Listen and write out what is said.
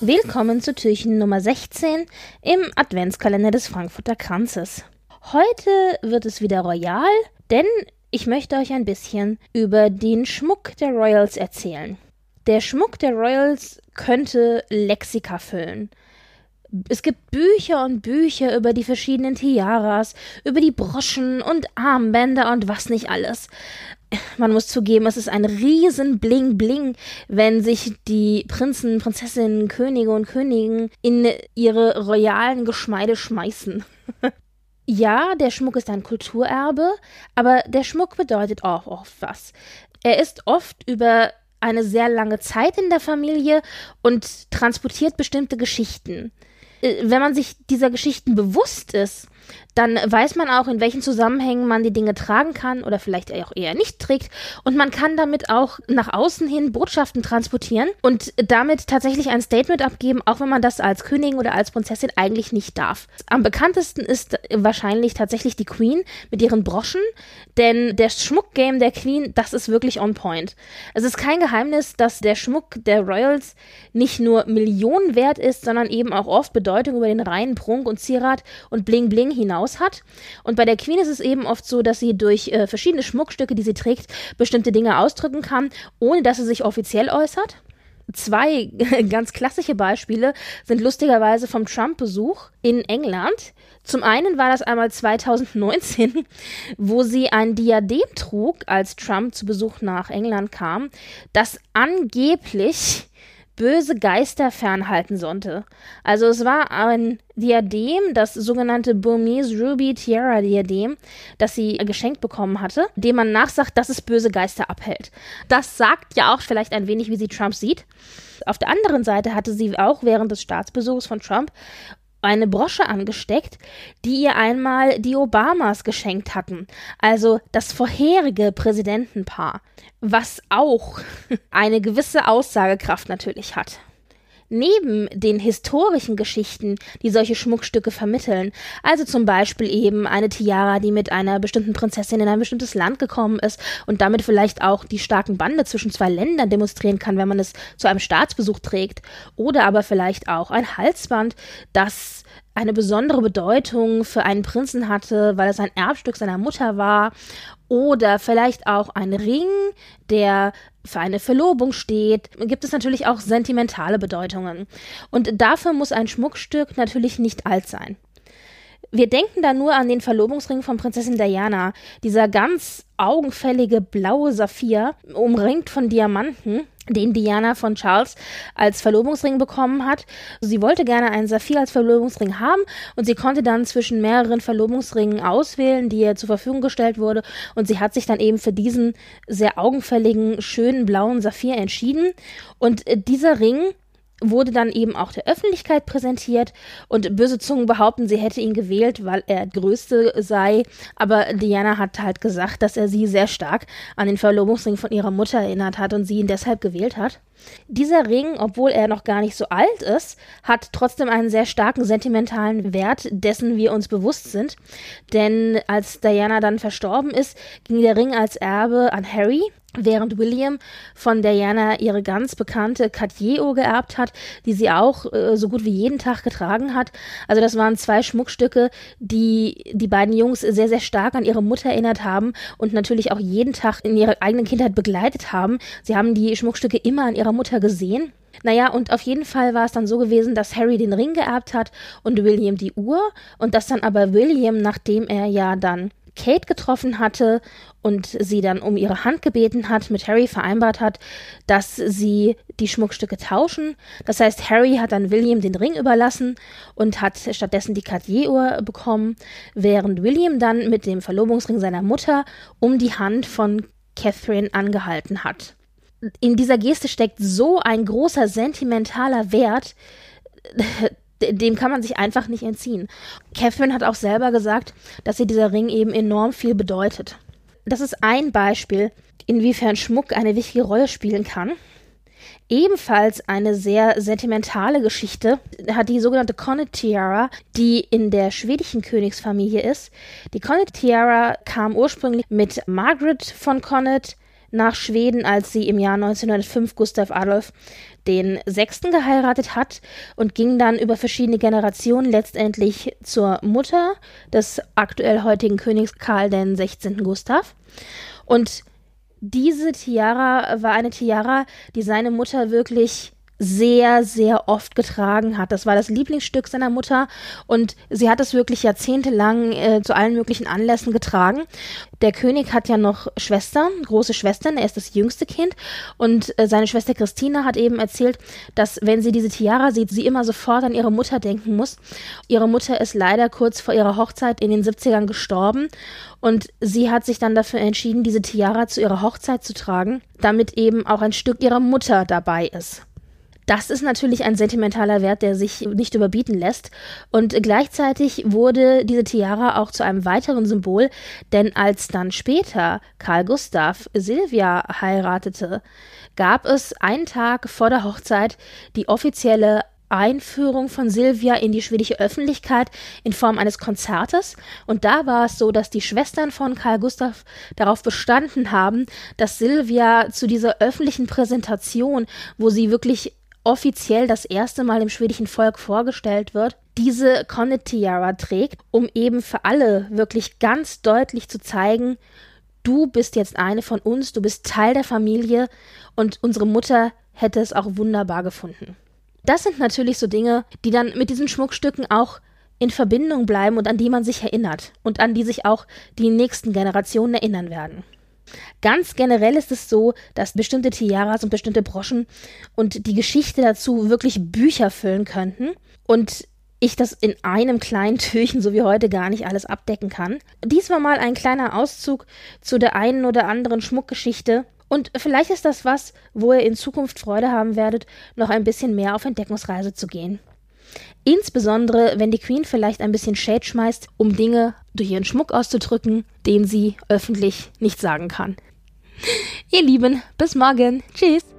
Willkommen zu Türchen Nummer 16 im Adventskalender des Frankfurter Kranzes. Heute wird es wieder royal, denn ich möchte euch ein bisschen über den Schmuck der Royals erzählen. Der Schmuck der Royals könnte Lexika füllen. Es gibt Bücher und Bücher über die verschiedenen Tiaras, über die Broschen und Armbänder und was nicht alles. Man muss zugeben, es ist ein riesen Bling Bling, wenn sich die Prinzen, Prinzessinnen, Könige und Königen in ihre royalen Geschmeide schmeißen. ja, der Schmuck ist ein Kulturerbe, aber der Schmuck bedeutet auch oft was. Er ist oft über eine sehr lange Zeit in der Familie und transportiert bestimmte Geschichten. Äh, wenn man sich dieser Geschichten bewusst ist, dann weiß man auch, in welchen Zusammenhängen man die Dinge tragen kann oder vielleicht auch eher nicht trägt. Und man kann damit auch nach außen hin Botschaften transportieren und damit tatsächlich ein Statement abgeben, auch wenn man das als Königin oder als Prinzessin eigentlich nicht darf. Am bekanntesten ist wahrscheinlich tatsächlich die Queen mit ihren Broschen, denn der Schmuckgame der Queen, das ist wirklich on point. Es ist kein Geheimnis, dass der Schmuck der Royals nicht nur Millionen wert ist, sondern eben auch oft Bedeutung über den reinen Prunk und Zierat und Bling Bling hinaus hat. Und bei der Queen ist es eben oft so, dass sie durch äh, verschiedene Schmuckstücke, die sie trägt, bestimmte Dinge ausdrücken kann, ohne dass sie sich offiziell äußert. Zwei ganz klassische Beispiele sind lustigerweise vom Trump-Besuch in England. Zum einen war das einmal 2019, wo sie ein Diadem trug, als Trump zu Besuch nach England kam, das angeblich böse Geister fernhalten sollte. Also es war ein Diadem, das sogenannte Burmese Ruby Tiara Diadem, das sie geschenkt bekommen hatte, dem man nachsagt, dass es böse Geister abhält. Das sagt ja auch vielleicht ein wenig, wie sie Trump sieht. Auf der anderen Seite hatte sie auch während des Staatsbesuchs von Trump eine Brosche angesteckt, die ihr einmal die Obamas geschenkt hatten, also das vorherige Präsidentenpaar, was auch eine gewisse Aussagekraft natürlich hat. Neben den historischen Geschichten, die solche Schmuckstücke vermitteln, also zum Beispiel eben eine Tiara, die mit einer bestimmten Prinzessin in ein bestimmtes Land gekommen ist und damit vielleicht auch die starken Bande zwischen zwei Ländern demonstrieren kann, wenn man es zu einem Staatsbesuch trägt, oder aber vielleicht auch ein Halsband, das eine besondere Bedeutung für einen Prinzen hatte, weil es ein Erbstück seiner Mutter war, oder vielleicht auch ein Ring, der für eine Verlobung steht, gibt es natürlich auch sentimentale Bedeutungen. Und dafür muss ein Schmuckstück natürlich nicht alt sein. Wir denken da nur an den Verlobungsring von Prinzessin Diana, dieser ganz augenfällige blaue Saphir, umringt von Diamanten, den Diana von Charles als Verlobungsring bekommen hat. Sie wollte gerne einen Saphir als Verlobungsring haben und sie konnte dann zwischen mehreren Verlobungsringen auswählen, die ihr zur Verfügung gestellt wurde und sie hat sich dann eben für diesen sehr augenfälligen, schönen blauen Saphir entschieden und äh, dieser Ring wurde dann eben auch der Öffentlichkeit präsentiert und böse Zungen behaupten, sie hätte ihn gewählt, weil er größte sei, aber Diana hat halt gesagt, dass er sie sehr stark an den Verlobungsring von ihrer Mutter erinnert hat und sie ihn deshalb gewählt hat. Dieser Ring, obwohl er noch gar nicht so alt ist, hat trotzdem einen sehr starken sentimentalen Wert, dessen wir uns bewusst sind, denn als Diana dann verstorben ist, ging der Ring als Erbe an Harry während William von Diana ihre ganz bekannte Cartier-Uhr geerbt hat, die sie auch äh, so gut wie jeden Tag getragen hat. Also das waren zwei Schmuckstücke, die die beiden Jungs sehr, sehr stark an ihre Mutter erinnert haben und natürlich auch jeden Tag in ihrer eigenen Kindheit begleitet haben. Sie haben die Schmuckstücke immer an ihrer Mutter gesehen. Naja, und auf jeden Fall war es dann so gewesen, dass Harry den Ring geerbt hat und William die Uhr und dass dann aber William, nachdem er ja dann Kate getroffen hatte und sie dann um ihre Hand gebeten hat, mit Harry vereinbart hat, dass sie die Schmuckstücke tauschen. Das heißt, Harry hat dann William den Ring überlassen und hat stattdessen die Cartier-Uhr bekommen, während William dann mit dem Verlobungsring seiner Mutter um die Hand von Catherine angehalten hat. In dieser Geste steckt so ein großer sentimentaler Wert, dem kann man sich einfach nicht entziehen. Catherine hat auch selber gesagt, dass ihr dieser Ring eben enorm viel bedeutet. Das ist ein Beispiel, inwiefern Schmuck eine wichtige Rolle spielen kann. Ebenfalls eine sehr sentimentale Geschichte hat die sogenannte Connet Tiara, die in der schwedischen Königsfamilie ist. Die Connet Tiara kam ursprünglich mit Margaret von Connet, nach Schweden, als sie im Jahr 1905 Gustav Adolf den Sechsten geheiratet hat und ging dann über verschiedene Generationen letztendlich zur Mutter des aktuell heutigen Königs Karl den 16. Gustav. Und diese Tiara war eine Tiara, die seine Mutter wirklich sehr, sehr oft getragen hat. Das war das Lieblingsstück seiner Mutter und sie hat es wirklich jahrzehntelang äh, zu allen möglichen Anlässen getragen. Der König hat ja noch Schwestern, große Schwestern, er ist das jüngste Kind und äh, seine Schwester Christina hat eben erzählt, dass wenn sie diese Tiara sieht, sie immer sofort an ihre Mutter denken muss. Ihre Mutter ist leider kurz vor ihrer Hochzeit in den 70ern gestorben und sie hat sich dann dafür entschieden, diese Tiara zu ihrer Hochzeit zu tragen, damit eben auch ein Stück ihrer Mutter dabei ist. Das ist natürlich ein sentimentaler Wert, der sich nicht überbieten lässt. Und gleichzeitig wurde diese Tiara auch zu einem weiteren Symbol, denn als dann später Karl Gustav Silvia heiratete, gab es einen Tag vor der Hochzeit die offizielle Einführung von Silvia in die schwedische Öffentlichkeit in Form eines Konzertes. Und da war es so, dass die Schwestern von Karl Gustav darauf bestanden haben, dass Silvia zu dieser öffentlichen Präsentation, wo sie wirklich offiziell das erste Mal dem schwedischen Volk vorgestellt wird, diese Connet Tiara trägt, um eben für alle wirklich ganz deutlich zu zeigen, du bist jetzt eine von uns, du bist Teil der Familie und unsere Mutter hätte es auch wunderbar gefunden. Das sind natürlich so Dinge, die dann mit diesen Schmuckstücken auch in Verbindung bleiben und an die man sich erinnert und an die sich auch die nächsten Generationen erinnern werden. Ganz generell ist es so, dass bestimmte Tiaras und bestimmte Broschen und die Geschichte dazu wirklich Bücher füllen könnten und ich das in einem kleinen Türchen so wie heute gar nicht alles abdecken kann. Dies war mal ein kleiner Auszug zu der einen oder anderen Schmuckgeschichte. Und vielleicht ist das was, wo ihr in Zukunft Freude haben werdet, noch ein bisschen mehr auf Entdeckungsreise zu gehen. Insbesondere, wenn die Queen vielleicht ein bisschen Shade schmeißt, um Dinge durch ihren Schmuck auszudrücken, den sie öffentlich nicht sagen kann. Ihr Lieben, bis morgen. Tschüss.